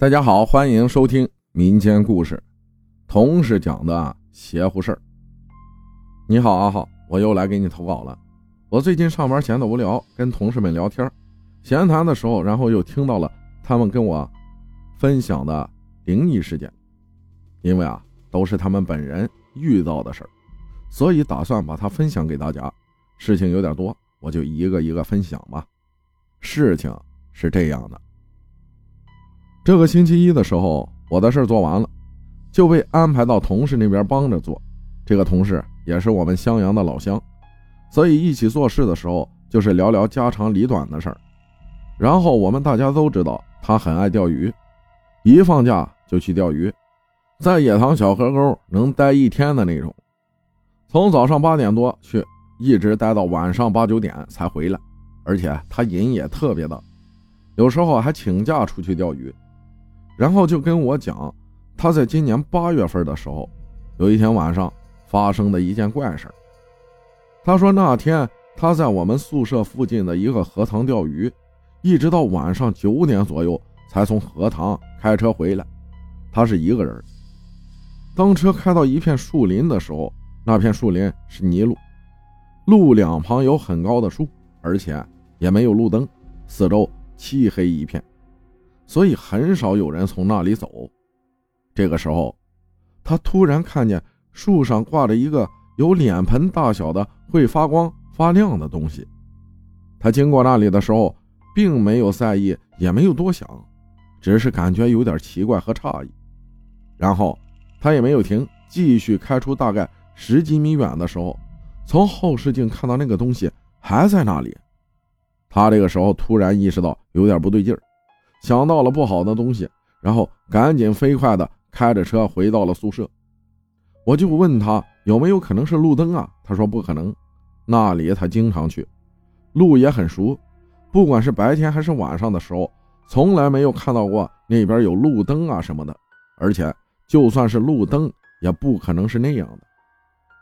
大家好，欢迎收听民间故事，同事讲的邪乎事儿。你好，阿浩，我又来给你投稿了。我最近上班闲得无聊，跟同事们聊天，闲谈的时候，然后又听到了他们跟我分享的灵异事件。因为啊，都是他们本人遇到的事儿，所以打算把它分享给大家。事情有点多，我就一个一个分享吧。事情是这样的。这个星期一的时候，我的事做完了，就被安排到同事那边帮着做。这个同事也是我们襄阳的老乡，所以一起做事的时候就是聊聊家长里短的事儿。然后我们大家都知道他很爱钓鱼，一放假就去钓鱼，在野塘小河沟能待一天的那种，从早上八点多去，一直待到晚上八九点才回来。而且他瘾也特别大，有时候还请假出去钓鱼。然后就跟我讲，他在今年八月份的时候，有一天晚上发生的一件怪事他说那天他在我们宿舍附近的一个河塘钓鱼，一直到晚上九点左右才从河塘开车回来。他是一个人。当车开到一片树林的时候，那片树林是泥路，路两旁有很高的树，而且也没有路灯，四周漆黑一片。所以很少有人从那里走。这个时候，他突然看见树上挂着一个有脸盆大小的、会发光发亮的东西。他经过那里的时候，并没有在意，也没有多想，只是感觉有点奇怪和诧异。然后他也没有停，继续开出大概十几米远的时候，从后视镜看到那个东西还在那里。他这个时候突然意识到有点不对劲儿。想到了不好的东西，然后赶紧飞快的开着车回到了宿舍。我就问他有没有可能是路灯啊？他说不可能，那里他经常去，路也很熟，不管是白天还是晚上的时候，从来没有看到过那边有路灯啊什么的。而且就算是路灯，也不可能是那样的。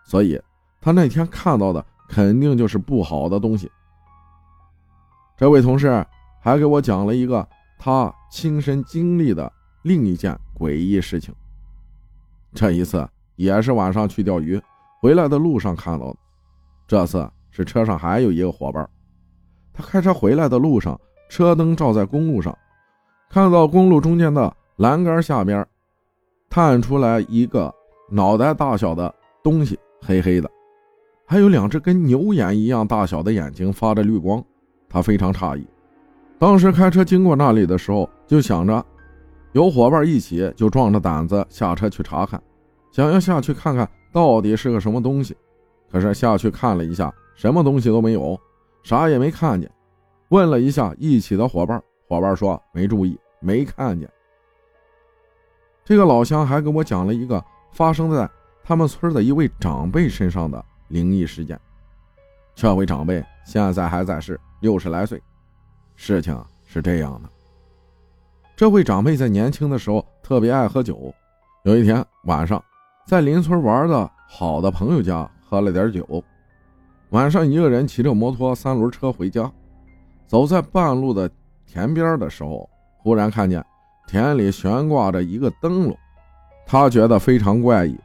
所以他那天看到的肯定就是不好的东西。这位同事还给我讲了一个。他亲身经历的另一件诡异事情。这一次也是晚上去钓鱼，回来的路上看到的。这次是车上还有一个伙伴，他开车回来的路上，车灯照在公路上，看到公路中间的栏杆下边，探出来一个脑袋大小的东西，黑黑的，还有两只跟牛眼一样大小的眼睛，发着绿光。他非常诧异。当时开车经过那里的时候，就想着有伙伴一起，就壮着胆子下车去查看，想要下去看看到底是个什么东西。可是下去看了一下，什么东西都没有，啥也没看见。问了一下一起的伙伴，伙伴说没注意，没看见。这个老乡还给我讲了一个发生在他们村的一位长辈身上的灵异事件。这位长辈现在还在世，六十来岁。事情是这样的，这位长辈在年轻的时候特别爱喝酒。有一天晚上，在邻村玩的好的朋友家喝了点酒，晚上一个人骑着摩托三轮车回家，走在半路的田边的时候，忽然看见田里悬挂着一个灯笼，他觉得非常怪异，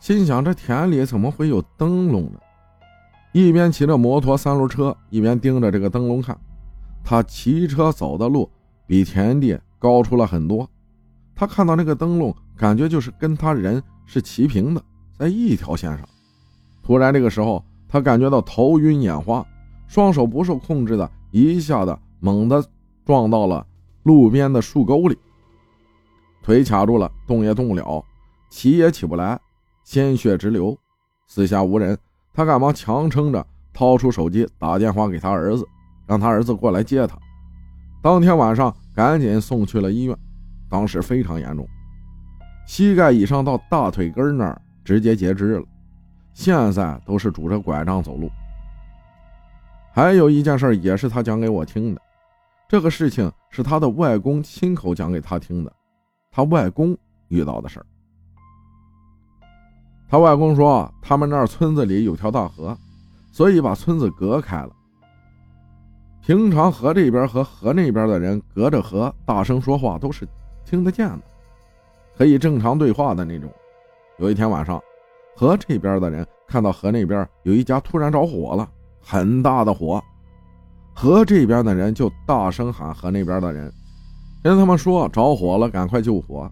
心想这田里怎么会有灯笼呢？一边骑着摩托三轮车，一边盯着这个灯笼看。他骑车走的路比田地高出了很多，他看到那个灯笼，感觉就是跟他人是齐平的，在一条线上。突然，这个时候他感觉到头晕眼花，双手不受控制的一下子猛地撞到了路边的树沟里，腿卡住了，动也动不了，起也起不来，鲜血直流，四下无人，他赶忙强撑着掏出手机打电话给他儿子。让他儿子过来接他。当天晚上，赶紧送去了医院。当时非常严重，膝盖以上到大腿根那儿直接截肢了。现在都是拄着拐杖走路。还有一件事也是他讲给我听的，这个事情是他的外公亲口讲给他听的。他外公遇到的事儿。他外公说，他们那儿村子里有条大河，所以把村子隔开了。平常河这边和河那边的人隔着河大声说话，都是听得见的，可以正常对话的那种。有一天晚上，河这边的人看到河那边有一家突然着火了，很大的火。河这边的人就大声喊河那边的人，跟他们说着火了，赶快救火。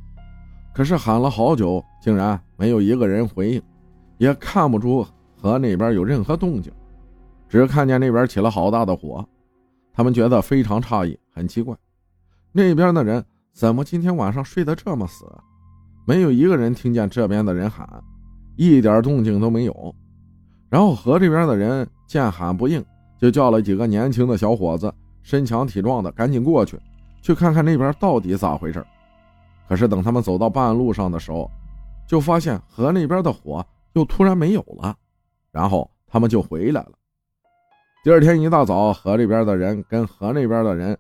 可是喊了好久，竟然没有一个人回应，也看不出河那边有任何动静，只看见那边起了好大的火。他们觉得非常诧异，很奇怪，那边的人怎么今天晚上睡得这么死？没有一个人听见这边的人喊，一点动静都没有。然后河这边的人见喊不应，就叫了几个年轻的小伙子，身强体壮的，赶紧过去，去看看那边到底咋回事。可是等他们走到半路上的时候，就发现河那边的火又突然没有了，然后他们就回来了。第二天一大早，河这边的人跟河那边的人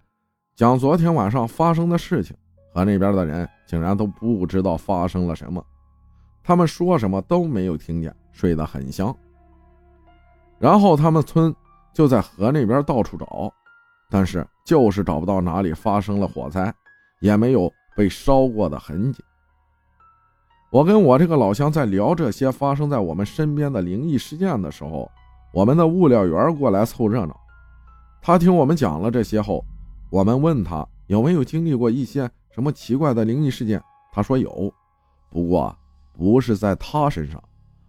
讲昨天晚上发生的事情，河那边的人竟然都不知道发生了什么，他们说什么都没有听见，睡得很香。然后他们村就在河那边到处找，但是就是找不到哪里发生了火灾，也没有。被烧过的痕迹。我跟我这个老乡在聊这些发生在我们身边的灵异事件的时候，我们的物料员过来凑热闹。他听我们讲了这些后，我们问他有没有经历过一些什么奇怪的灵异事件。他说有，不过不是在他身上，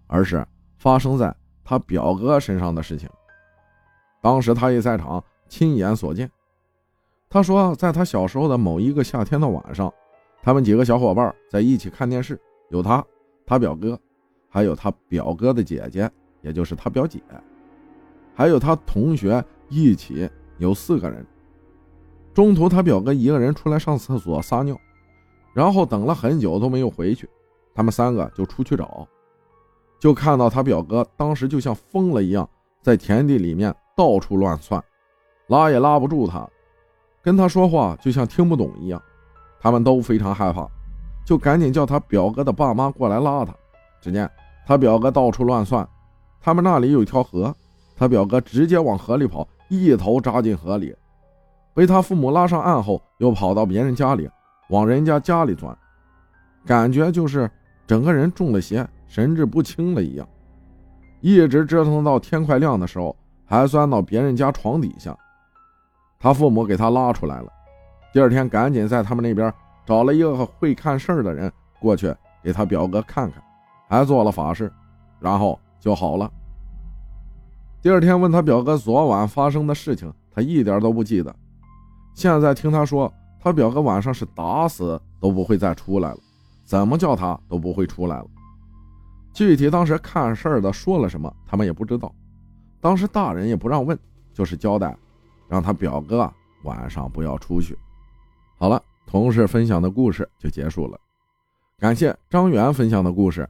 而是发生在他表哥身上的事情。当时他也在场，亲眼所见。他说，在他小时候的某一个夏天的晚上，他们几个小伙伴在一起看电视，有他、他表哥，还有他表哥的姐姐，也就是他表姐，还有他同学一起，有四个人。中途他表哥一个人出来上厕所撒尿，然后等了很久都没有回去，他们三个就出去找，就看到他表哥当时就像疯了一样，在田地里面到处乱窜，拉也拉不住他。跟他说话就像听不懂一样，他们都非常害怕，就赶紧叫他表哥的爸妈过来拉他。只见他表哥到处乱窜，他们那里有一条河，他表哥直接往河里跑，一头扎进河里，被他父母拉上岸后，又跑到别人家里，往人家家里钻，感觉就是整个人中了邪，神志不清了一样，一直折腾到天快亮的时候，还钻到别人家床底下。他父母给他拉出来了，第二天赶紧在他们那边找了一个会看事儿的人过去给他表哥看看，还做了法事，然后就好了。第二天问他表哥昨晚发生的事情，他一点都不记得。现在听他说，他表哥晚上是打死都不会再出来了，怎么叫他都不会出来了。具体当时看事儿的说了什么，他们也不知道。当时大人也不让问，就是交代。让他表哥晚上不要出去。好了，同事分享的故事就结束了。感谢张元分享的故事，